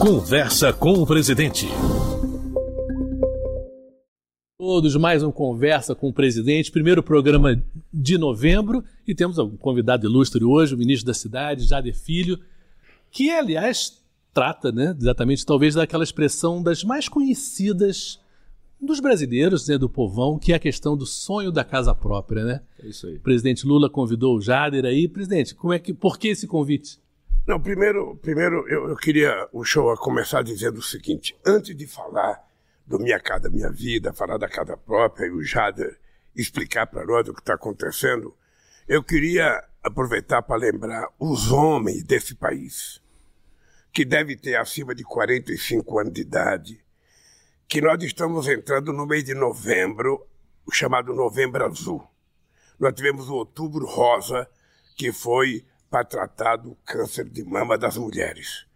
Conversa com o presidente. Todos, mais um Conversa com o Presidente, primeiro programa de novembro, e temos um convidado ilustre hoje, o ministro da Cidade, Jader Filho, que, aliás, trata né, exatamente, talvez, daquela expressão das mais conhecidas dos brasileiros, né, do povão, que é a questão do sonho da casa própria, né? É isso aí. O presidente Lula convidou o Jader aí. Presidente, como é que, por que esse convite? Não, primeiro, primeiro eu, eu queria o show começar dizendo o seguinte: antes de falar do Minha Casa Minha Vida, falar da casa própria e o Jader explicar para nós o que está acontecendo, eu queria aproveitar para lembrar os homens desse país, que deve ter acima de 45 anos de idade, que nós estamos entrando no mês de novembro, o chamado Novembro Azul. Nós tivemos o Outubro Rosa, que foi para tratar do câncer de mama das mulheres.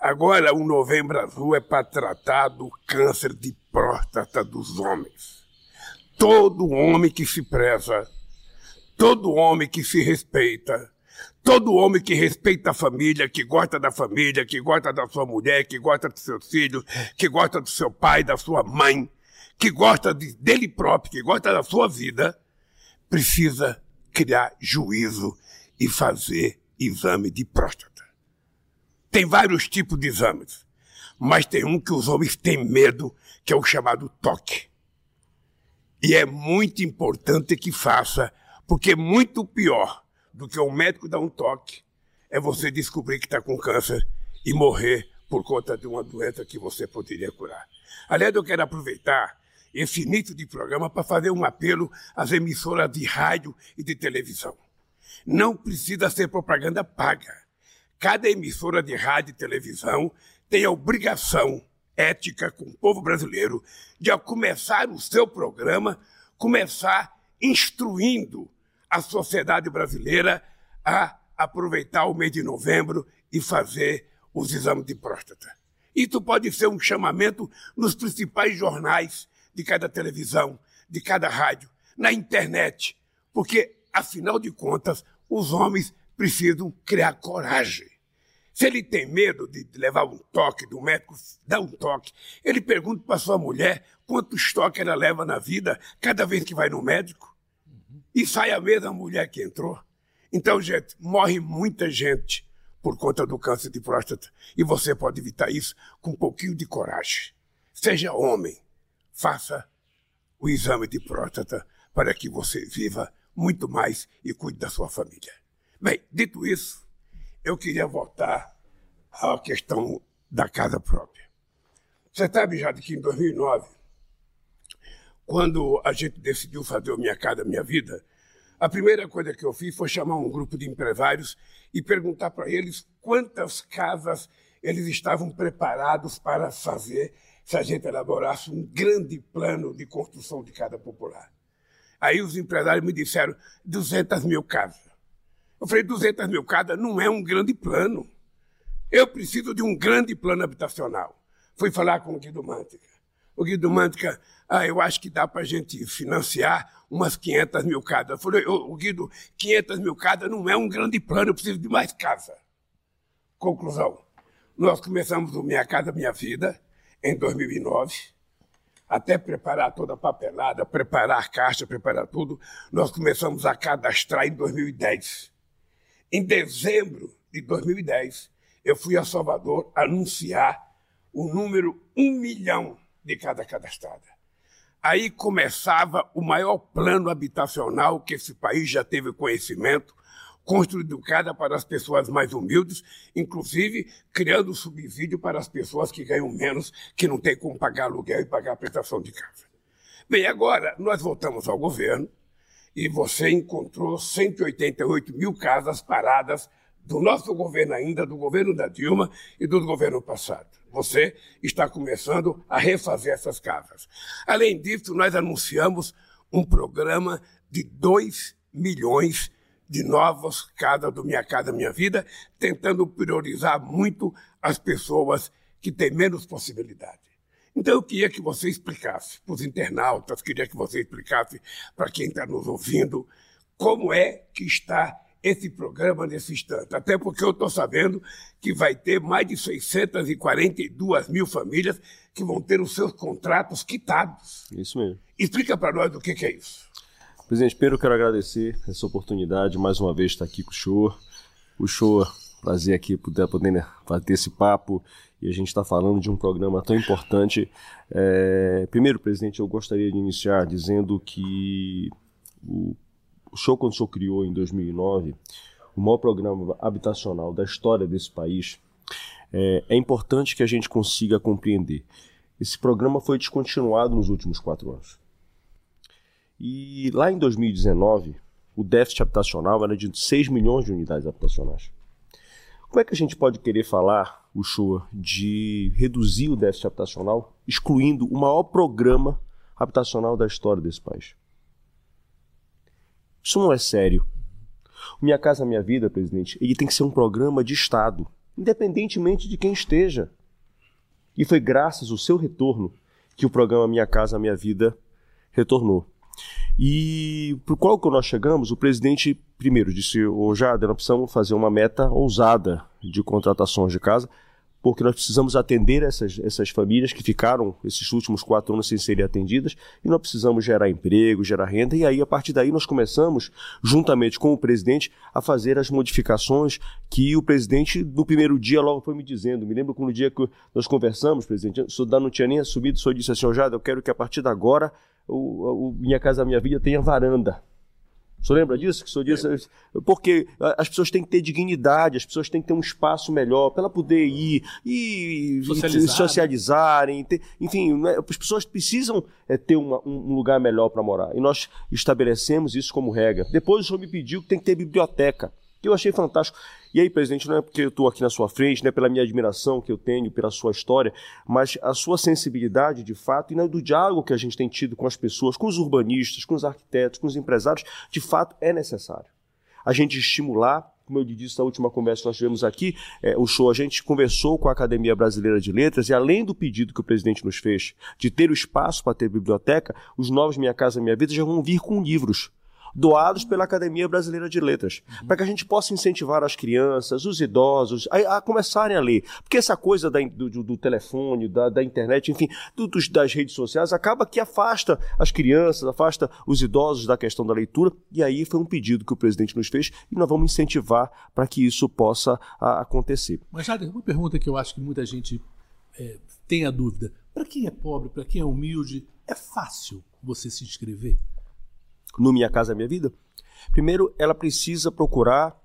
Agora, o Novembro Azul é para tratar do câncer de próstata dos homens. Todo homem que se preza, todo homem que se respeita, todo homem que respeita a família, que gosta da família, que gosta da sua mulher, que gosta dos seus filhos, que gosta do seu pai, da sua mãe, que gosta de, dele próprio, que gosta da sua vida, precisa criar juízo e fazer exame de próstata. Tem vários tipos de exames, mas tem um que os homens têm medo, que é o chamado toque. E é muito importante que faça, porque é muito pior do que o médico dar um toque é você descobrir que está com câncer e morrer por conta de uma doença que você poderia curar. Aliás, eu quero aproveitar esse início de programa para fazer um apelo às emissoras de rádio e de televisão não precisa ser propaganda paga. Cada emissora de rádio e televisão tem a obrigação ética com o povo brasileiro de, ao começar o seu programa, começar instruindo a sociedade brasileira a aproveitar o mês de novembro e fazer os exames de próstata. Isso pode ser um chamamento nos principais jornais de cada televisão, de cada rádio, na internet, porque Afinal de contas, os homens precisam criar coragem. Se ele tem medo de levar um toque do médico, dá um toque. Ele pergunta para sua mulher quantos toques ela leva na vida cada vez que vai no médico. E sai a mesma mulher que entrou. Então, gente, morre muita gente por conta do câncer de próstata. E você pode evitar isso com um pouquinho de coragem. Seja homem, faça o exame de próstata para que você viva muito mais e cuide da sua família. Bem, dito isso, eu queria voltar à questão da casa própria. Você sabe já que em 2009, quando a gente decidiu fazer o Minha Casa Minha Vida, a primeira coisa que eu fiz foi chamar um grupo de empresários e perguntar para eles quantas casas eles estavam preparados para fazer se a gente elaborasse um grande plano de construção de casa popular. Aí os empresários me disseram 200 mil casas. Eu falei, 200 mil casas não é um grande plano. Eu preciso de um grande plano habitacional. Fui falar com o Guido Mântica. O Guido Mântica, ah, eu acho que dá para a gente financiar umas 500 mil casas. Eu falei, o Guido, 500 mil casas não é um grande plano, eu preciso de mais casa. Conclusão, nós começamos o Minha Casa Minha Vida em 2009 até preparar toda a papelada, preparar a caixa, preparar tudo, nós começamos a cadastrar em 2010. Em dezembro de 2010, eu fui a Salvador anunciar o número um milhão de cada cadastrada. Aí começava o maior plano habitacional que esse país já teve conhecimento, construído cada para as pessoas mais humildes, inclusive criando subsídio para as pessoas que ganham menos, que não têm como pagar aluguel e pagar a prestação de casa. Bem, agora nós voltamos ao governo e você encontrou 188 mil casas paradas do nosso governo ainda, do governo da Dilma e do governo passado. Você está começando a refazer essas casas. Além disso, nós anunciamos um programa de 2 milhões de novas casas do Minha Casa Minha Vida, tentando priorizar muito as pessoas que têm menos possibilidade. Então eu queria que você explicasse para os internautas, queria que você explicasse para quem está nos ouvindo, como é que está esse programa nesse instante. Até porque eu estou sabendo que vai ter mais de 642 mil famílias que vão ter os seus contratos quitados. Isso mesmo. Explica para nós o que, que, é isso. Presidente, eu quero agradecer essa oportunidade, mais uma vez, estar aqui com o senhor. O senhor, prazer aqui poder, poder né, bater esse papo e a gente está falando de um programa tão importante. É... Primeiro, presidente, eu gostaria de iniciar dizendo que o o show quando o senhor criou em 2009, o maior programa habitacional da história desse país, é, é importante que a gente consiga compreender. Esse programa foi descontinuado nos últimos quatro anos. E lá em 2019, o déficit habitacional era de 6 milhões de unidades habitacionais. Como é que a gente pode querer falar, o show, de reduzir o déficit habitacional, excluindo o maior programa habitacional da história desse país? Isso não é sério. O Minha Casa Minha Vida, presidente, ele tem que ser um programa de Estado, independentemente de quem esteja. E foi graças ao seu retorno que o programa Minha Casa Minha Vida retornou. E para qual que nós chegamos, o presidente primeiro disse, ô Jader, nós precisamos fazer uma meta ousada de contratações de casa, porque nós precisamos atender essas, essas famílias que ficaram esses últimos quatro anos sem serem atendidas e nós precisamos gerar emprego, gerar renda. E aí, a partir daí, nós começamos, juntamente com o presidente, a fazer as modificações que o presidente, no primeiro dia, logo foi me dizendo. Me lembro que no dia que nós conversamos, presidente, o não tinha nem assumido, o senhor disse assim: Jada, eu quero que a partir de agora o, o Minha Casa Minha Vida tenha varanda. O senhor lembra disso? Que o senhor disse? Porque as pessoas têm que ter dignidade, as pessoas têm que ter um espaço melhor para ela poder ir e Socializar. socializarem. Ter, enfim, né, as pessoas precisam é, ter uma, um lugar melhor para morar. E nós estabelecemos isso como regra. Depois o senhor me pediu que tem que ter biblioteca eu achei fantástico. E aí, presidente, não é porque eu estou aqui na sua frente, não é pela minha admiração que eu tenho pela sua história, mas a sua sensibilidade, de fato, e do diálogo que a gente tem tido com as pessoas, com os urbanistas, com os arquitetos, com os empresários, de fato é necessário. A gente estimular como eu disse na última conversa que nós tivemos aqui, é, o show, a gente conversou com a Academia Brasileira de Letras e além do pedido que o presidente nos fez de ter o espaço para ter biblioteca, os novos Minha Casa Minha Vida já vão vir com livros doados pela Academia Brasileira de Letras, uhum. para que a gente possa incentivar as crianças, os idosos, a, a começarem a ler. Porque essa coisa da, do, do, telefone, da, da internet, enfim, do, dos, das redes sociais, acaba que afasta as crianças, afasta os idosos da questão da leitura, e aí foi um pedido que o presidente nos fez e nós vamos incentivar para que isso possa a, acontecer. Mas, Jader, uma pergunta que eu acho que muita gente é, tem a dúvida: para quem é pobre, para quem é humilde, é fácil você se inscrever? No Minha Casa Minha Vida? Primeiro, ela precisa procurar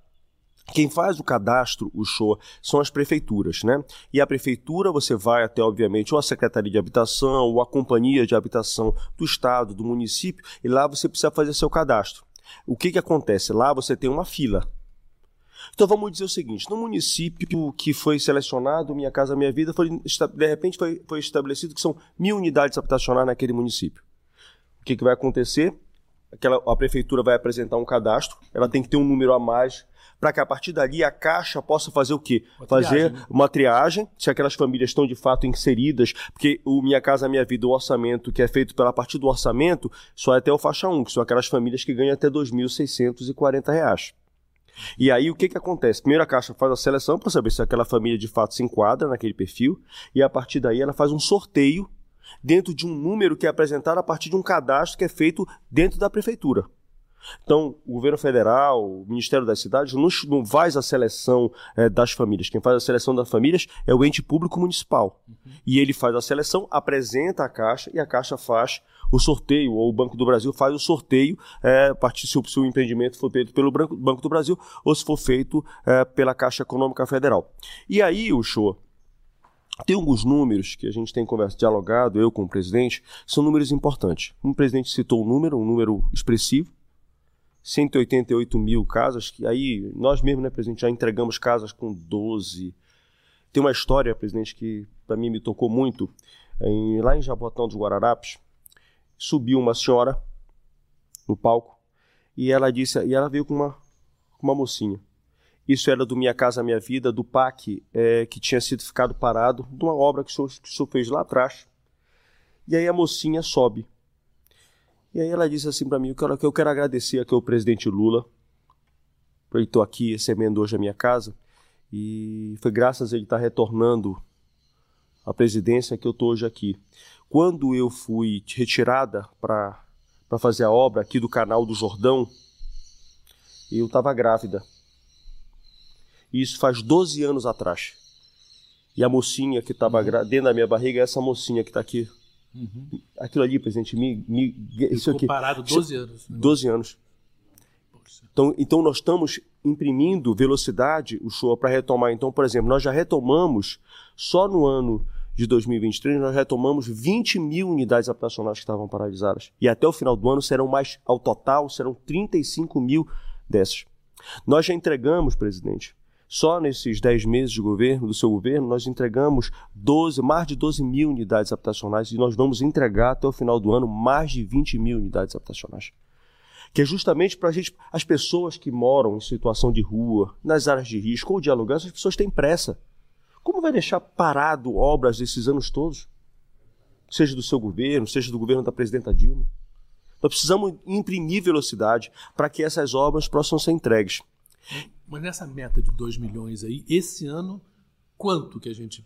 quem faz o cadastro, o show, são as prefeituras, né? E a prefeitura você vai até, obviamente, ou a Secretaria de Habitação, ou a Companhia de Habitação do Estado, do município, e lá você precisa fazer seu cadastro. O que, que acontece? Lá você tem uma fila. Então vamos dizer o seguinte: no município que foi selecionado, Minha Casa Minha Vida, foi, de repente foi, foi estabelecido que são mil unidades habitacionais naquele município. O que, que vai acontecer? Aquela, a prefeitura vai apresentar um cadastro, ela tem que ter um número a mais para que a partir dali a Caixa possa fazer o quê? Uma fazer triagem, né? uma triagem, se aquelas famílias estão de fato inseridas, porque o Minha Casa Minha Vida, o orçamento que é feito pela partir do orçamento, só é até o faixa 1, que são aquelas famílias que ganham até R$ 2.640. E aí o que, que acontece? Primeiro a Caixa faz a seleção para saber se aquela família de fato se enquadra naquele perfil, e a partir daí ela faz um sorteio dentro de um número que é apresentado a partir de um cadastro que é feito dentro da prefeitura. Então, o governo federal, o Ministério das Cidades, não, faz a seleção é, das famílias. Quem faz a seleção das famílias é o ente público municipal. Uhum. E ele faz a seleção, apresenta a Caixa e a Caixa faz o sorteio, ou o Banco do Brasil faz o sorteio, é, a partir se o, se o empreendimento for feito pelo Banco do Brasil ou se for feito é, pela Caixa Econômica Federal. E aí, o show tem alguns números que a gente tem conversa, dialogado, eu com o presidente, são números importantes. Um presidente citou um número, um número expressivo, 188 mil casas, que aí nós mesmos, né, presidente, já entregamos casas com 12. Tem uma história, presidente, que para mim me tocou muito. Em, lá em Jabotão dos Guararapes, subiu uma senhora no palco e ela disse, e ela veio com uma, uma mocinha. Isso era do Minha Casa Minha Vida, do PAC, é, que tinha sido ficado parado, de uma obra que o, senhor, que o senhor fez lá atrás. E aí a mocinha sobe. E aí ela disse assim para mim, que eu quero agradecer aqui ao presidente Lula Ele estou aqui recebendo hoje a minha casa e foi graças a ele estar retornando à presidência que eu estou hoje aqui. Quando eu fui retirada para fazer a obra aqui do canal do Jordão, eu estava grávida. Isso faz 12 anos atrás. E a mocinha que estava uhum. dentro da minha barriga é essa mocinha que está aqui. Uhum. Aquilo ali, presidente, me, me, isso aqui. parado 12 anos. Né? 12 anos. Então, então nós estamos imprimindo velocidade o show para retomar. Então, por exemplo, nós já retomamos, só no ano de 2023, nós retomamos 20 mil unidades habitacionais que estavam paralisadas. E até o final do ano serão mais, ao total, serão 35 mil dessas. Nós já entregamos, presidente, só nesses 10 meses de governo, do seu governo, nós entregamos 12, mais de 12 mil unidades habitacionais e nós vamos entregar até o final do ano mais de 20 mil unidades habitacionais. Que é justamente para as pessoas que moram em situação de rua, nas áreas de risco ou de aluguel, essas pessoas têm pressa. Como vai deixar parado obras desses anos todos? Seja do seu governo, seja do governo da presidenta Dilma. Nós precisamos imprimir velocidade para que essas obras possam ser entregues. Mas nessa meta de 2 milhões aí, esse ano, quanto que a gente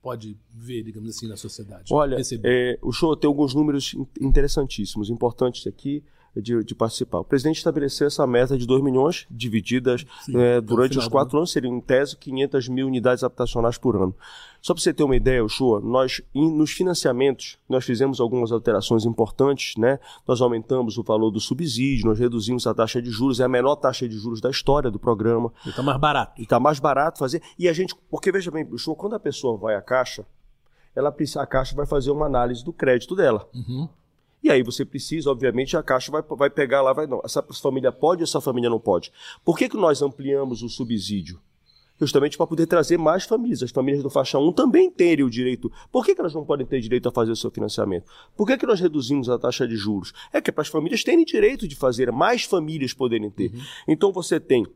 pode ver, digamos assim, na sociedade? Olha, é, o show tem alguns números interessantíssimos, importantes aqui de, de, participar. O presidente estabeleceu essa meta de 2 milhões, divididas Sim, é, durante os quatro anos, seriam em tese 500 mil unidades habitacionais por ano. Só para você ter uma ideia, Ushua, nós nos financiamentos nós fizemos algumas alterações importantes, né? Nós aumentamos o valor do subsídio, nós reduzimos a taxa de juros, é a menor taxa de juros da história do programa. E está mais barato. E está mais barato fazer. E a gente, porque veja bem, Ushua, quando a pessoa vai à caixa, ela a caixa vai fazer uma análise do crédito dela. Uhum. E aí você precisa, obviamente, a Caixa vai, vai pegar lá, vai não. Essa família pode, essa família não pode. Por que, que nós ampliamos o subsídio? Justamente para poder trazer mais famílias. As famílias do faixa 1 também terem o direito. Por que, que elas não podem ter direito a fazer o seu financiamento? Por que, que nós reduzimos a taxa de juros? É que é para as famílias terem direito de fazer, mais famílias poderem ter. Uhum. Então você tem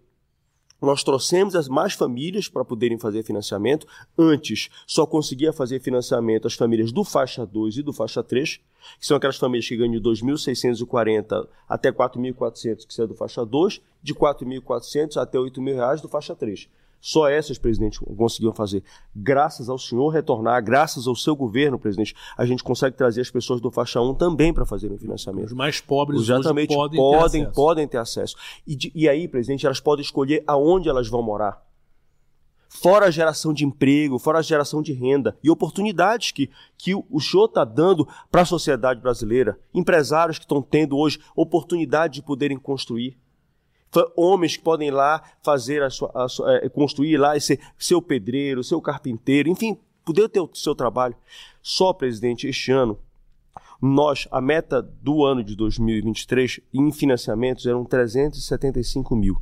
nós trouxemos as mais famílias para poderem fazer financiamento. Antes, só conseguia fazer financiamento as famílias do faixa 2 e do faixa 3, que são aquelas famílias que ganham de 2.640 até 4.400, que são do faixa 2, de 4.400 até 8.000 reais do faixa 3. Só essas, presidente, conseguiam fazer. Graças ao senhor retornar, graças ao seu governo, presidente, a gente consegue trazer as pessoas do faixa 1 também para fazerem o financiamento. Os mais pobres Exatamente, podem, podem, ter podem ter acesso. E, e aí, presidente, elas podem escolher aonde elas vão morar fora a geração de emprego, fora a geração de renda e oportunidades que, que o senhor está dando para a sociedade brasileira. Empresários que estão tendo hoje oportunidade de poderem construir homens que podem ir lá fazer a sua, a sua é, construir lá e ser seu pedreiro, seu carpinteiro, enfim, poder ter o seu trabalho. Só, presidente, este ano, nós, a meta do ano de 2023 em financiamentos eram 375 mil.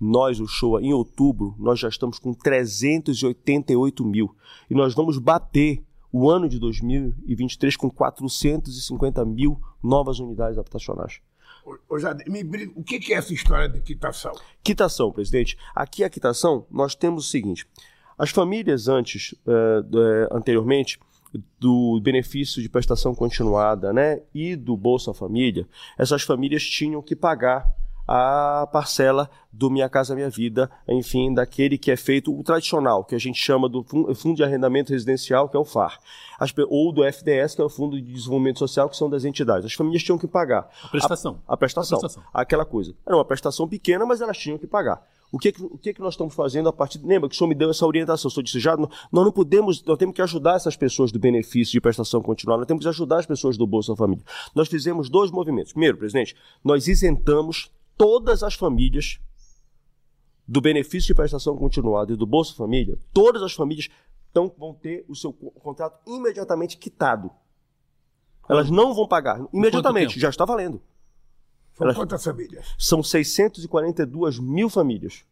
Nós, o show, em outubro, nós já estamos com 388 mil. E nós vamos bater o ano de 2023 com 450 mil novas unidades habitacionais. Ô, Jade, me o que é essa história de quitação? Quitação, presidente. Aqui a quitação, nós temos o seguinte: as famílias antes, uh, anteriormente, do benefício de prestação continuada né, e do Bolsa Família, essas famílias tinham que pagar a parcela do Minha Casa Minha Vida, enfim, daquele que é feito o tradicional, que a gente chama do Fundo de Arrendamento Residencial, que é o FAR, As, ou do FDS, que é o Fundo de Desenvolvimento Social, que são das entidades. As famílias tinham que pagar. A prestação. A, a prestação. A prestação. Aquela coisa. Era uma prestação pequena, mas elas tinham que pagar. O que, o que, que nós estamos fazendo a partir. Lembra que o senhor me deu essa orientação? O senhor disse já, nós não podemos, nós temos que ajudar essas pessoas do benefício de prestação continuada, nós temos que ajudar as pessoas do Bolsa Família. Nós fizemos dois movimentos. Primeiro, presidente, nós isentamos todas as famílias do benefício de prestação continuada e do Bolsa Família, todas as famílias tão, vão ter o seu contrato imediatamente quitado. Elas não vão pagar imediatamente, já está valendo. São Elas, quantas famílias? São 642 mil famílias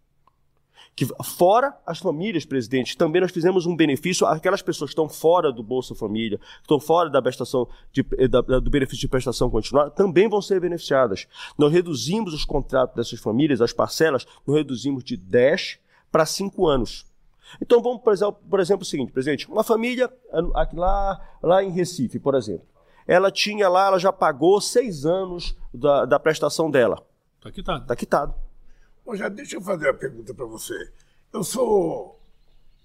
que fora as famílias, presidente, também nós fizemos um benefício àquelas pessoas que estão fora do Bolsa Família, que estão fora da prestação de, da, do benefício de prestação continuada, também vão ser beneficiadas. Nós reduzimos os contratos dessas famílias, as parcelas, nós reduzimos de 10 para 5 anos. Então vamos, por exemplo, por exemplo, o seguinte, presidente, uma família lá, lá em Recife, por exemplo, ela tinha lá, ela já pagou seis anos da, da prestação dela. Está quitado. Está quitado. Bom, já deixa eu fazer uma pergunta para você. Eu sou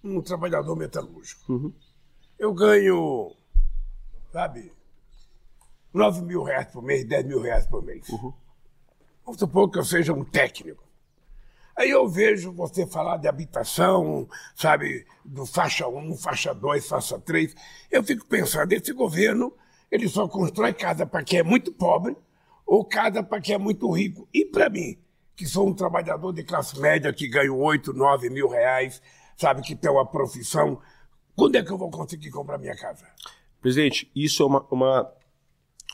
um trabalhador metalúrgico. Uhum. Eu ganho, sabe, 9 mil reais por mês, 10 mil reais por mês. Uhum. Vamos supor que eu seja um técnico. Aí eu vejo você falar de habitação, sabe, do faixa 1, faixa 2, faixa 3. Eu fico pensando, esse governo, ele só constrói casa para quem é muito pobre ou casa para quem é muito rico. E para mim, que sou um trabalhador de classe média que ganho 8, 9 mil reais, sabe, que tem uma profissão, quando é que eu vou conseguir comprar minha casa? Presidente, isso é uma, uma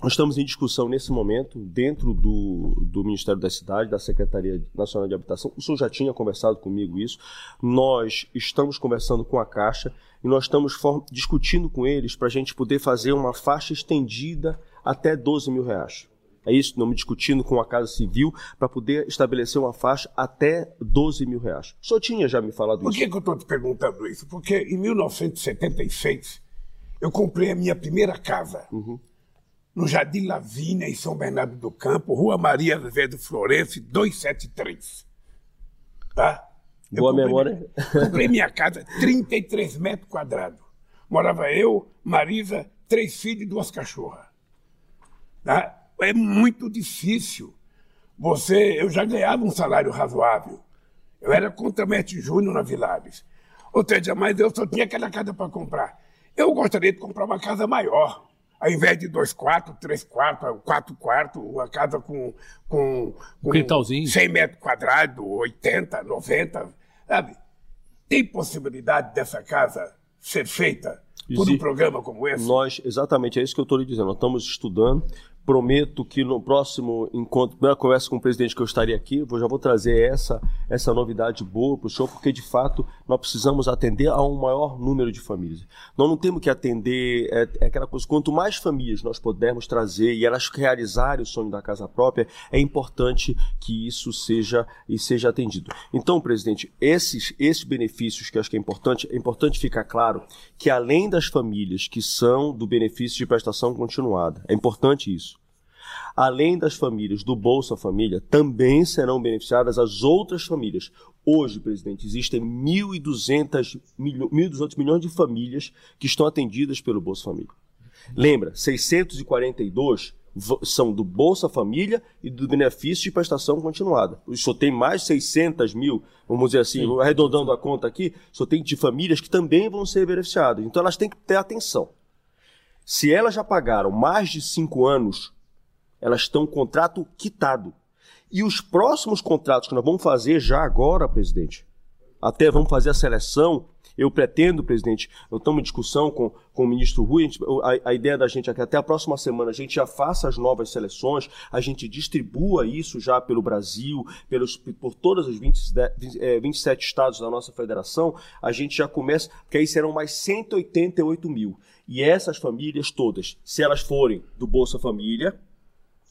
nós estamos em discussão nesse momento, dentro do, do Ministério da Cidade, da Secretaria Nacional de Habitação. O senhor já tinha conversado comigo isso. Nós estamos conversando com a Caixa e nós estamos discutindo com eles para a gente poder fazer uma faixa estendida até 12 mil reais. É isso, não me discutindo com a Casa Civil para poder estabelecer uma faixa até 12 mil reais. O senhor tinha já me falado Por isso. Por que, que eu estou te perguntando isso? Porque em 1976 eu comprei a minha primeira casa. Uhum no Jardim Lavínia, em São Bernardo do Campo, Rua Maria Azevedo Florencio, 273. Tá? Eu Boa comprei, memória. Comprei minha casa, 33 metros quadrados. Morava eu, Marisa, três filhos e duas cachorras. Tá? É muito difícil. Você, eu já ganhava um salário razoável. Eu era contramestre júnior na Vilares. Ou seja, mas eu só tinha aquela casa para comprar. Eu gostaria de comprar uma casa maior ao invés de dois quartos, três quartos, quatro quartos, uma casa com, com, com Quintalzinho. 100 metros quadrados, 80, 90, sabe? Tem possibilidade dessa casa ser feita por um programa como esse? Nós, exatamente, é isso que eu estou lhe dizendo. Nós estamos estudando Prometo que no próximo encontro, primeira conversa com o presidente que eu estaria aqui, eu já vou trazer essa, essa novidade boa para o senhor, porque de fato nós precisamos atender a um maior número de famílias. Nós não temos que atender é, é aquela coisa, quanto mais famílias nós pudermos trazer e elas realizarem o sonho da casa própria, é importante que isso seja e seja atendido. Então, presidente, esses, esses benefícios que acho que é importante, é importante ficar claro que além das famílias que são do benefício de prestação continuada, é importante isso além das famílias do Bolsa Família, também serão beneficiadas as outras famílias. Hoje, presidente, existem 1.200 milho, milhões de famílias que estão atendidas pelo Bolsa Família. Lembra, 642 são do Bolsa Família e do benefício de prestação continuada. Só tem mais 600 mil, vamos dizer assim, Sim. arredondando a conta aqui, só tem de famílias que também vão ser beneficiadas. Então elas têm que ter atenção. Se elas já pagaram mais de cinco anos elas estão contrato quitado. E os próximos contratos que nós vamos fazer já agora, presidente, até vamos fazer a seleção. Eu pretendo, presidente, eu estamos em discussão com, com o ministro Rui, a, a, ideia da gente é que até a próxima semana a gente já faça as novas seleções, a gente distribua isso já pelo Brasil, pelos, por todos os 20, 27 estados da nossa federação, a gente já começa, porque aí serão mais 188 mil. E essas famílias todas, se elas forem do Bolsa Família,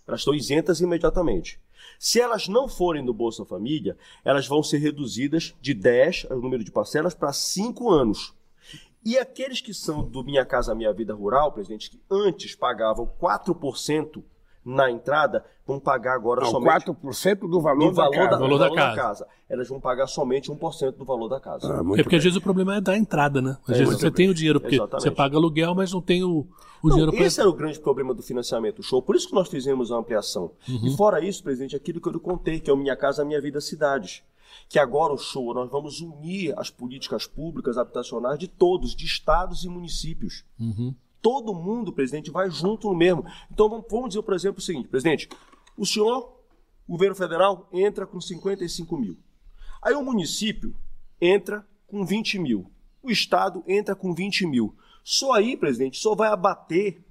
elas estão isentas imediatamente. Se elas não forem do Bolsa Família, elas vão ser reduzidas de 10, o número de parcelas, para 5 anos. E aqueles que são do Minha Casa Minha Vida Rural, presidente, que antes pagavam 4% na entrada, vão pagar agora Não, somente... 4% do valor, do da, valor, da, da, valor, da, valor casa. da, casa. Elas vão pagar somente 1% do valor da casa. Ah, é porque bem. às vezes o problema é da entrada, né? Às é, vezes você bem. tem o dinheiro, porque Exatamente. você paga aluguel, mas não tem o, o não, dinheiro para... Esse era o grande problema do financiamento show, por isso que nós fizemos a ampliação. Uhum. E fora isso, presidente, aquilo que eu lhe contei, que é o Minha Casa Minha Vida Cidades que agora o show nós vamos unir as políticas públicas habitacionais de todos, de estados e municípios. Uhum todo mundo, presidente, vai junto no mesmo. Então vamos dizer, por exemplo, o seguinte, presidente, o senhor, governo federal, entra com 55 mil. Aí o município entra com 20 mil. O estado entra com 20 mil. Só aí, presidente, só vai abater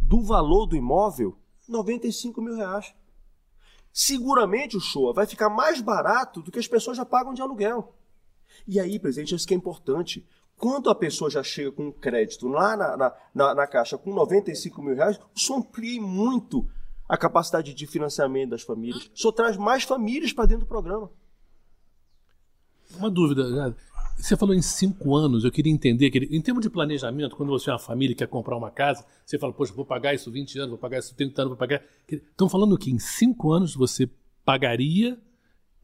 do valor do imóvel 95 mil reais. Seguramente o show vai ficar mais barato do que as pessoas já pagam de aluguel. E aí, presidente, isso que é importante. Quando a pessoa já chega com crédito lá na, na, na, na caixa com 95 mil reais, o senhor amplia muito a capacidade de financiamento das famílias. O senhor traz mais famílias para dentro do programa. Uma dúvida. Você falou em cinco anos, eu queria entender que, em termos de planejamento, quando você é uma família e quer comprar uma casa, você fala, poxa, vou pagar isso 20 anos, vou pagar isso 30 anos, vou pagar. Estão falando que em cinco anos você pagaria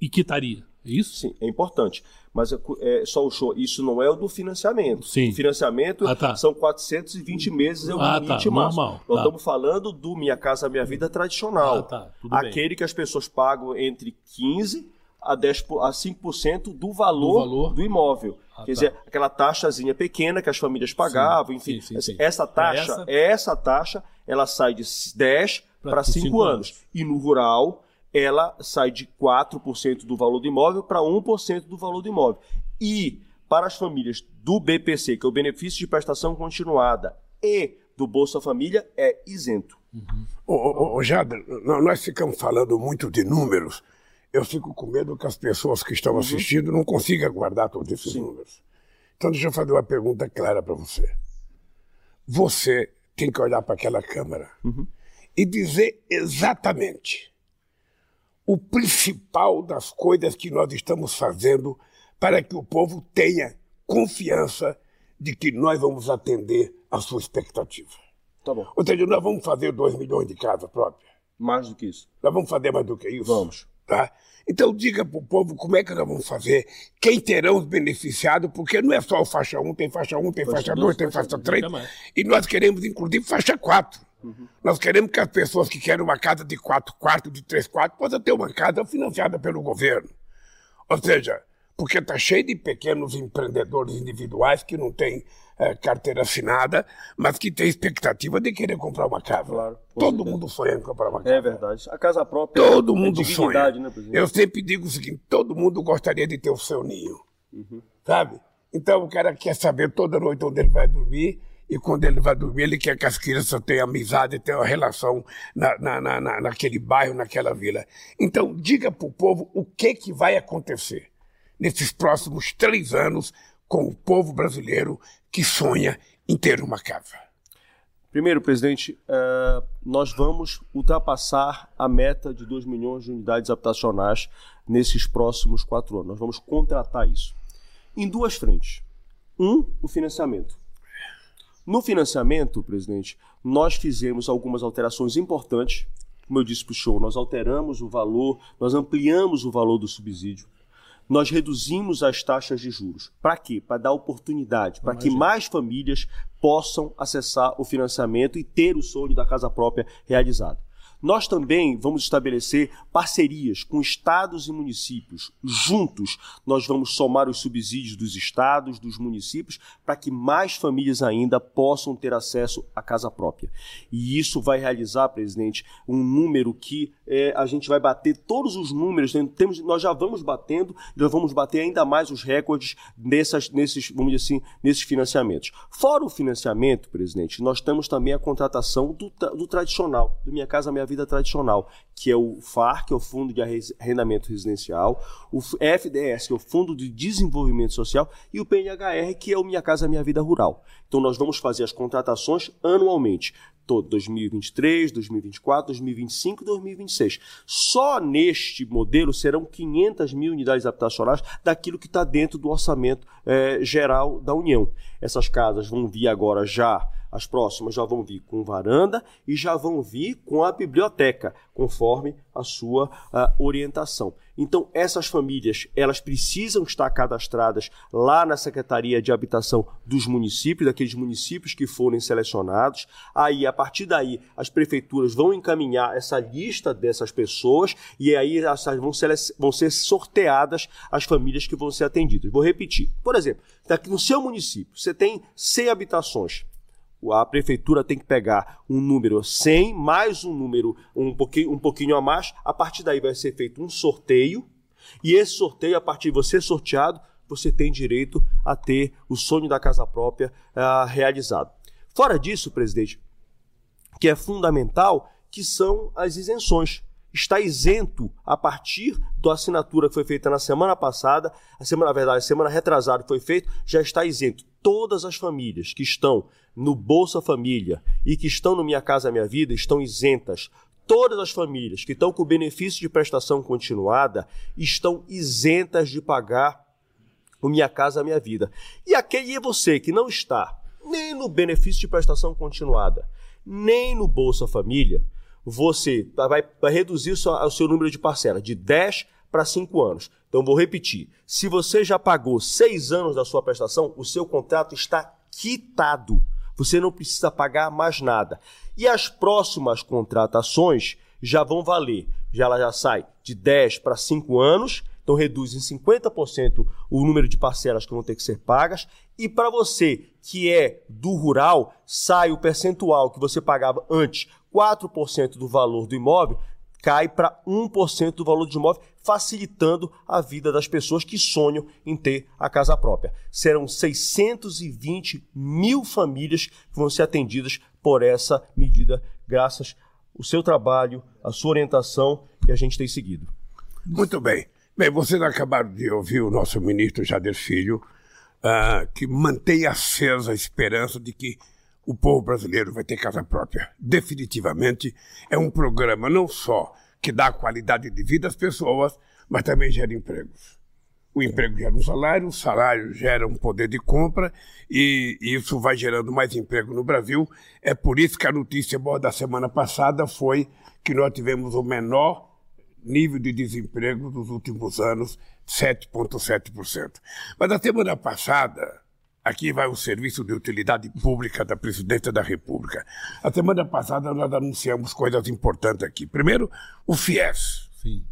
e quitaria. É isso? Sim, é importante. Mas é, é, só o show, isso não é o do financiamento. Sim. O financiamento Ah, tá. são 420 meses, é o Ah, limite tá, máximo. normal, Nós tá. estamos falando do Minha Casa Minha Vida tradicional. Ah, tá, tudo bem. Aquele que as pessoas pagam entre 15% a, 10, po- a 5% do valor, Do valor. do imóvel. Ah, Quer tá. dizer, aquela taxazinha pequena que as famílias pagavam, enfim. sim, sim, sim. Essa taxa, Essa- essa taxa, ela sai de 10 Pra para 5 cinco anos. anos. E no rural, ela sai de 4% do valor do imóvel para 1% do valor do imóvel. E para as famílias do BPC, que é o benefício de prestação continuada, e do Bolsa Família, é isento. Ô, ô, ô, Jader, nós ficamos falando muito de números. Eu fico com medo que as pessoas que estão assistindo não consigam guardar todos esses números. Então, deixa eu fazer uma pergunta clara para você. Você tem que olhar para aquela câmera e dizer exatamente o principal das coisas que nós estamos fazendo para que o povo tenha confiança de que nós vamos atender a sua expectativa. Tá bom. Ou seja, nós vamos fazer 2 milhões de casas próprias. Mais do que isso. Nós vamos fazer mais do que isso? Vamos. Tá? Então diga para o povo como é que nós vamos fazer, quem terão os beneficiados, porque não é só o faixa 1, tem faixa 1, tem faixa 2, tem faixa 3, mais. e nós queremos inclusive faixa 4. Nós queremos que as pessoas que querem uma casa de 4 quartos, de 3 quartos, possam ter uma casa financiada pelo governo. Ou seja, porque está cheio de pequenos empreendedores individuais que não têm eh, carteira assinada, mas que têm expectativa de querer comprar uma casa. Claro, Todo mundo sonha em comprar uma casa. É verdade. A casa própria Todo é mundo dignidade, sonha. né? Eu sempre digo o seguinte: todo mundo gostaria de ter o seu ninho. Sabe? Então o cara quer saber toda noite onde ele vai dormir. E quando ele vai dormir, ele quer que as crianças tenham amizade, tenham uma relação na, na, na, na- naquele bairro, naquela vila. Então, diga para o povo o que, que vai acontecer nesses próximos três anos com o povo brasileiro que sonha em ter uma casa. Primeiro, presidente, eh, nós vamos ultrapassar a meta de 2 milhões de unidades habitacionais nesses próximos quatro anos. Nós vamos contratar isso. Em duas frentes. Um, o financiamento. No financiamento, presidente, nós fizemos algumas alterações importantes. Como eu disse para o show, nós alteramos o valor, nós ampliamos o valor do subsídio. Nós reduzimos as taxas de juros. Para quê? Para dar oportunidade, para que mais famílias possam acessar o financiamento e ter o sonho da casa própria realizado. Nós também vamos estabelecer parcerias com estados e municípios. Juntos, nós vamos somar os subsídios dos estados, dos municípios, para que mais famílias ainda possam ter acesso à casa própria. E isso vai realizar, presidente, um número que eh, a gente vai bater todos os números. né? Temos, nós já vamos batendo, nós vamos bater ainda mais os recordes nessas, nesses, vamos dizer assim, nesses financiamentos. Fora o financiamento, presidente, nós temos também a contratação do, do tradicional, do Minha Casa Minha tradicional, que é o FAR, que é o Fundo de Arre- Arrendamento Residencial, o FDS, que é o Fundo de Desenvolvimento Social, e o PNHR, que é o Minha Casa Minha Vida Rural. Então nós vamos fazer as contratações anualmente. Todo 2023, 2024, 2025 e 2026. Só neste modelo serão 500 mil unidades habitacionais daquilo que está dentro do orçamento eh, geral da União. Essas casas vão vir agora já as próximas já vão vir com varanda e já vão vir com a biblioteca, conforme a sua ah, orientação. Então, essas famílias, elas precisam estar cadastradas lá na Secretaria de Habitação dos municípios, daqueles municípios que forem selecionados. Aí, a partir daí, as prefeituras vão encaminhar essa lista dessas pessoas e aí vão ser, vão ser sorteadas as famílias que vão ser atendidas. Vou repetir. Por exemplo, no seu município, você tem 100 habitações a prefeitura tem que pegar um número 100 mais um número um pouquinho, um pouquinho a mais. A partir daí vai ser feito um sorteio. E esse sorteio, a partir de você sorteado, você tem direito a ter o sonho da casa própria ah, realizado. Fora disso, presidente, que é fundamental, que são as isenções. Está isento a partir da assinatura que foi feita na semana passada, a semana, na verdade, a semana retrasada que foi feito, já está isento. Todas as famílias que estão no Bolsa Família e que estão no Minha Casa Minha Vida estão isentas. Todas as famílias que estão com benefício de prestação continuada estão isentas de pagar o Minha Casa Minha Vida. E aquele é você que não está nem no benefício de prestação continuada, nem no Bolsa Família, você vai, vai reduzir o seu, o seu número de parcela de 10 para 5 anos. Então vou repetir: se você já pagou 6 anos da sua prestação, o seu contrato está quitado. Você não precisa pagar mais nada. E as próximas contratações já vão valer. Já ela já sai de 10 para 5 anos, então reduz em 50% o número de parcelas que vão ter que ser pagas. E para você que é do rural, sai o percentual que você pagava antes, 4% do valor do imóvel, cai para 1% do valor do imóvel, facilitando a vida das pessoas que sonham em ter a casa própria. Serão 620 mil famílias que vão ser atendidas por essa medida, graças ao seu trabalho, à sua orientação que a gente tem seguido. Muito bem. Bem, vocês acabaram de ouvir o nosso ministro Jader Filho, uh, que mantém acesa a esperança de que o povo brasileiro vai ter casa própria. Definitivamente é um programa não só que dá qualidade de vida às pessoas, mas também gera empregos. O emprego gera um salário, o salário gera um poder de compra e isso vai gerando mais emprego no Brasil. É por isso que a notícia boa da semana passada foi que nós tivemos o menor nível de desemprego dos últimos anos, 7,7%. Mas na semana passada, Aqui vai o Serviço de Utilidade Pública da Presidência da República. A semana passada nós anunciamos coisas importantes aqui. Primeiro, o FIES. Sim.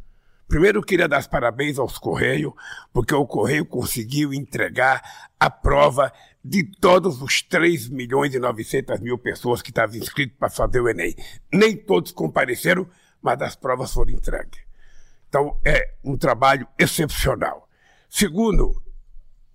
Primeiro, eu queria dar parabéns aos Correios, porque o Correio conseguiu entregar a prova de todos os 3 milhões e 900 mil pessoas que estavam inscritas para fazer o Enem. Nem todos compareceram, mas as provas foram entregues. Então, é um trabalho excepcional. Segundo,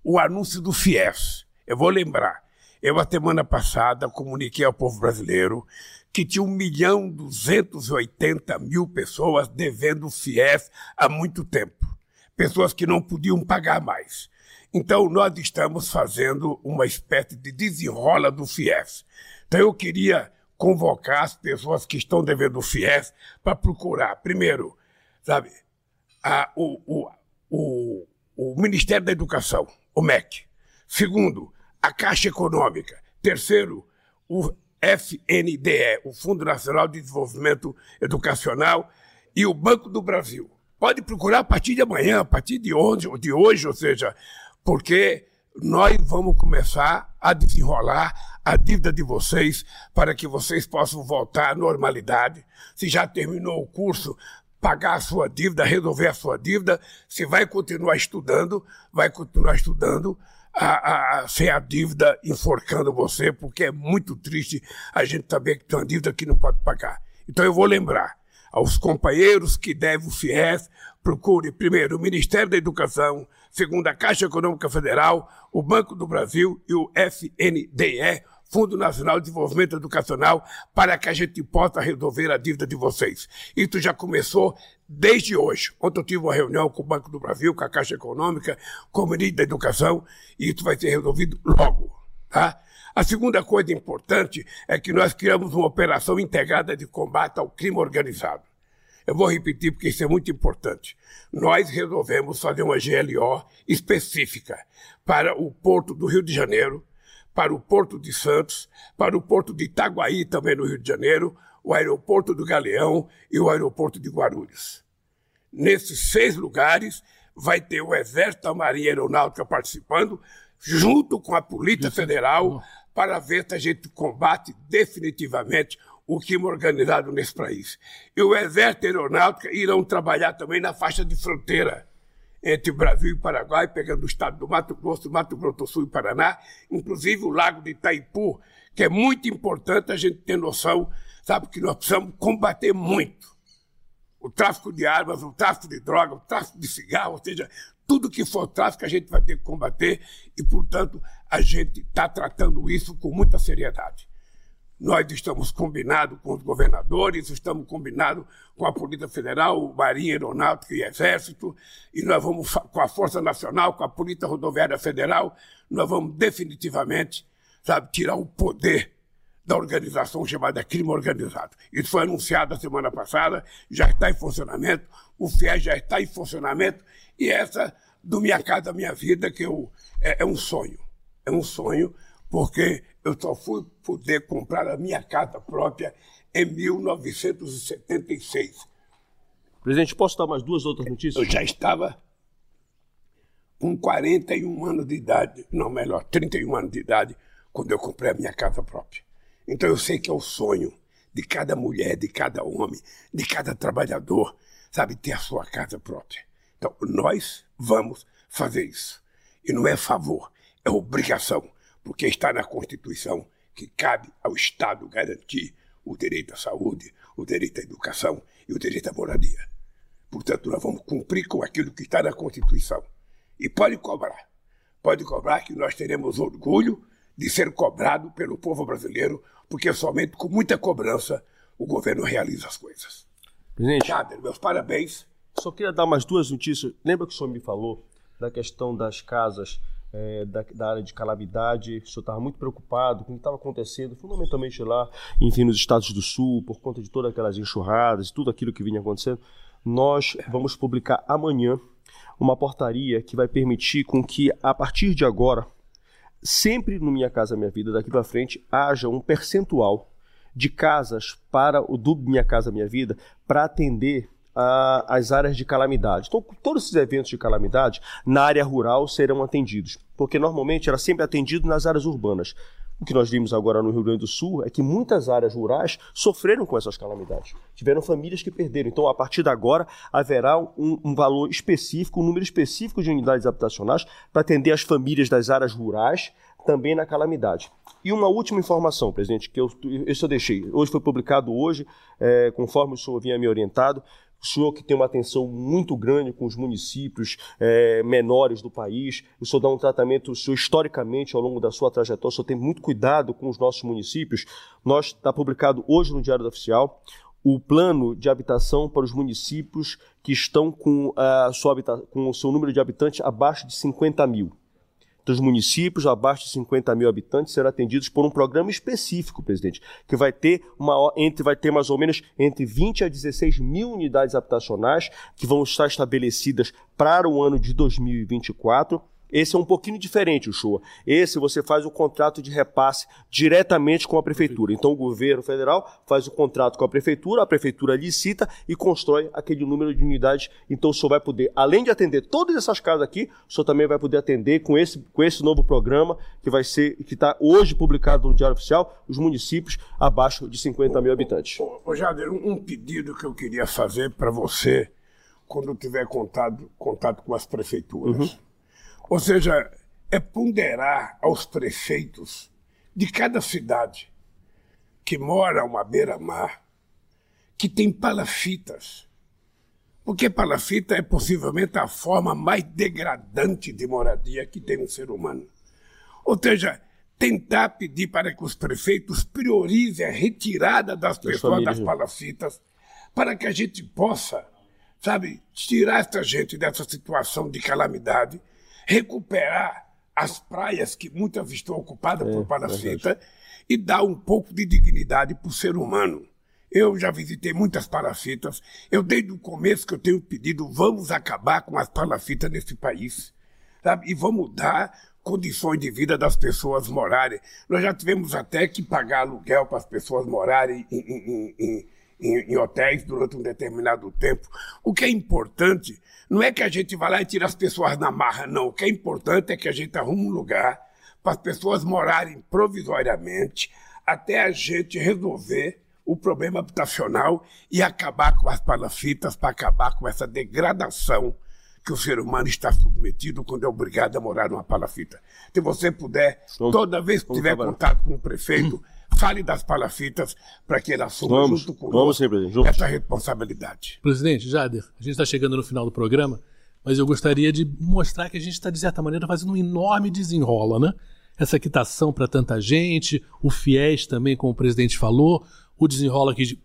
o anúncio do FIES. Eu vou lembrar. Eu, a semana passada, comuniquei ao povo brasileiro que tinha 1 milhão 280 mil pessoas devendo FIES há muito tempo. Pessoas que não podiam pagar mais. Então, nós estamos fazendo uma espécie de desenrola do FIES. Então, eu queria convocar as pessoas que estão devendo FIES para procurar, primeiro, sabe, a, o, o, o, o Ministério da Educação, o MEC. Segundo, a Caixa Econômica. Terceiro, o FNDE, o Fundo Nacional de Desenvolvimento Educacional, e o Banco do Brasil. Pode procurar a partir de amanhã, a partir de hoje, de hoje ou seja, porque nós vamos começar a desenrolar a dívida de vocês para que vocês possam voltar à normalidade. Se já terminou o curso, pagar a sua dívida, resolver a sua dívida. Se vai continuar estudando, vai continuar estudando a, a, sem a dívida enforcando você, porque é muito triste a gente saber que tem uma dívida que não pode pagar. Então eu vou lembrar aos companheiros que devem o FIES, procure primeiro o Ministério da Educação, segundo a Caixa Econômica Federal, o Banco do Brasil e o FNDE, Fundo Nacional de Desenvolvimento Educacional, para que a gente possa resolver a dívida de vocês. Isso já começou desde hoje. Ontem eu tive uma reunião com o Banco do Brasil, com a Caixa Econômica, com o Ministro da Educação, e isso vai ser resolvido logo. Tá? A segunda coisa importante é que nós criamos uma operação integrada de combate ao crime organizado. Eu vou repetir porque isso é muito importante. Nós resolvemos fazer uma GLO específica para o Porto do Rio de Janeiro, para o Porto de Santos, para o Porto de Itaguaí, também no Rio de Janeiro, o Aeroporto do Galeão e o Aeroporto de Guarulhos. Nesses seis lugares vai ter o Exército da Marinha Aeronáutica participando, junto com a Polícia Federal, para ver se a gente combate definitivamente o crime organizado nesse país. E o Exército Aeronáutica irão trabalhar também na faixa de fronteira entre Brasil e Paraguai, pegando o estado do Mato Grosso, Mato Grosso do Sul e Paraná, inclusive o lago de Itaipu, que é muito importante a gente ter noção, sabe, que nós precisamos combater muito. O tráfico de armas, o tráfico de drogas, o tráfico de cigarro, ou seja, tudo que for tráfico a gente vai ter que combater e, portanto, a gente está tratando isso com muita seriedade. Nós estamos combinados com os governadores, estamos combinados com a Polícia Federal, Marinha Aeronáutica e Exército, e nós vamos, com a Força Nacional, com a Polícia Rodoviária Federal, nós vamos definitivamente sabe, tirar o poder da organização chamada crime organizado. Isso foi anunciado a semana passada, já está em funcionamento, o FIES já está em funcionamento, e essa do Minha Casa Minha Vida, que eu, é, é um sonho. É um sonho, porque eu só fui poder comprar a minha casa própria em 1976. Presidente, posso dar mais duas outras notícias? Eu já estava com 41 anos de idade, não, melhor, 31 anos de idade, quando eu comprei a minha casa própria. Então eu sei que é o sonho de cada mulher, de cada homem, de cada trabalhador, sabe, ter a sua casa própria. Então nós vamos fazer isso. E não é favor, é obrigação, porque está na Constituição que cabe ao Estado garantir o direito à saúde, o direito à educação e o direito à moradia. Portanto, nós vamos cumprir com aquilo que está na Constituição. E pode cobrar. Pode cobrar que nós teremos orgulho de ser cobrado pelo povo brasileiro, porque somente com muita cobrança o governo realiza as coisas. Presidente, Jader, meus parabéns. só queria dar mais duas notícias. Lembra que o senhor me falou da questão das casas é, da, da, área de calamidade? O senhor estava muito preocupado com o que estava acontecendo, fundamentalmente lá, enfim, nos estados do sul, por conta de todas aquelas enxurradas, tudo aquilo que vinha acontecendo. Nós vamos publicar amanhã uma portaria que vai permitir com que, a partir de agora, sempre no Minha Casa Minha Vida, daqui para frente, haja um percentual de casas para o do Minha Casa Minha Vida para atender as áreas de calamidade. Então, todos esses eventos de calamidade na área rural serão atendidos, porque normalmente era sempre atendido nas áreas urbanas. O que nós vimos agora no Rio Grande do Sul é que muitas áreas rurais sofreram com essas calamidades. Tiveram famílias que perderam. Então, a partir de agora, haverá um, um valor específico, um número específico de unidades habitacionais para atender as famílias das áreas rurais também na calamidade. E uma última informação, presidente, que eu, isso eu deixei. Hoje foi publicado hoje, é, conforme o senhor vinha me orientado, o senhor que tem uma atenção muito grande com os municípios é, menores do país, o senhor dá um tratamento, o senhor historicamente, ao longo da sua trajetória, o senhor tem muito cuidado com os nossos municípios. Nós está publicado hoje no Diário Oficial o plano de habitação para os municípios que estão com, a sua, com o seu número de habitantes abaixo de 50 mil dos municípios abaixo de 50 mil habitantes serão atendidos por um programa específico, presidente, que vai ter uma entre vai ter mais ou menos entre 20 a 16 mil unidades habitacionais que vão estar estabelecidas para o ano de 2024 esse é um pouquinho diferente, o show. Esse você faz o contrato de repasse diretamente com a prefeitura. Então o governo federal faz o contrato com a prefeitura, a prefeitura licita e constrói aquele número de unidades. Então o senhor vai poder, além de atender todas essas casas aqui, o senhor também vai poder atender com esse, com esse novo programa que vai ser, que está hoje publicado no Diário Oficial, os municípios abaixo de 50 mil habitantes. Ô, ô Jader, um pedido que eu queria fazer para você quando tiver contato, contato com as prefeituras. Uhum ou seja, é ponderar aos prefeitos de cada cidade que mora a uma beira-mar, que tem palafitas. Porque palafita é possivelmente a forma mais degradante de moradia que tem um ser humano. Ou seja, tentar pedir para que os prefeitos priorizem a retirada das, pessoas das palafitas, para que a gente possa, sabe, tirar essa gente dessa situação de calamidade recuperar as praias que muitas estão ocupadas é, por palafita e dar um pouco de dignidade para o ser humano. Eu já visitei muitas palafitas. Eu, desde o começo que eu tenho pedido, vamos acabar com as palafitas nesse país. Sabe? E vamos dar condições de vida das pessoas morarem. Nós já tivemos até que pagar aluguel para as pessoas morarem em, em, em, em, em hotéis durante um determinado tempo. O que é importante não é que a gente vá lá e tire as pessoas na marra, não. O que é importante é que a gente arrume um lugar para as pessoas morarem provisoriamente até a gente resolver o problema habitacional e acabar com as palafitas, para acabar com essa degradação que o ser humano está submetido quando é obrigado a morar numa palafita. Se você puder, toda vez que tiver contato com o prefeito, fale das palafitas para que ele assuma vamos, junto conosco vamos sim, presidente, essa responsabilidade. Presidente Jader, a gente está chegando no final do programa, mas eu gostaria de mostrar que a gente está, de certa maneira, fazendo um enorme desenrola, né? Essa quitação para tanta gente, o FIES também, como o presidente falou, o desenrola aqui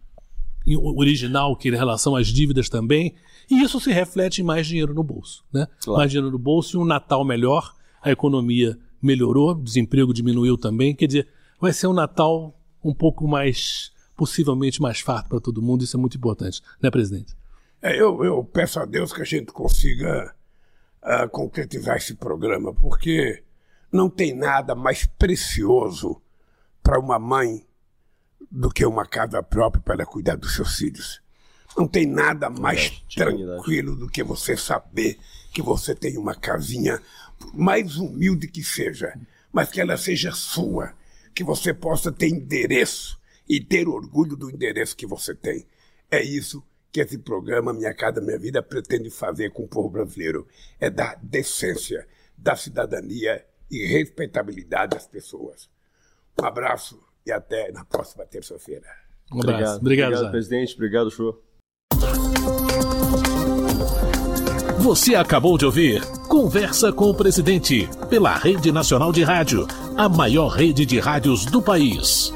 original que em relação às dívidas também, e isso se reflete em mais dinheiro no bolso, né? Claro. Mais dinheiro no bolso e um Natal melhor, a economia melhorou, o desemprego diminuiu também, quer dizer, vai ser um Natal um pouco mais, possivelmente mais farto para todo mundo, isso é muito importante, né, presidente? É, eu, eu peço a Deus que a gente consiga uh, concretizar esse programa, porque não tem nada mais precioso para uma mãe do que uma casa própria para cuidar dos seus filhos. Não tem nada mais tranquilo do que você saber que você tem uma casinha, por mais humilde que seja, mas que ela seja sua, que você possa ter endereço e ter orgulho do endereço que você tem. É isso que esse programa Minha Casa Minha Vida pretende fazer com o povo brasileiro. É dar decência, da cidadania e respeitabilidade às pessoas. Um abraço e até na próxima terça-feira. Um abraço. Obrigado, obrigado, obrigado presidente. Obrigado, show. Você acabou de ouvir Conversa com o Presidente, pela Rede Nacional de Rádio, a maior rede de rádios do país.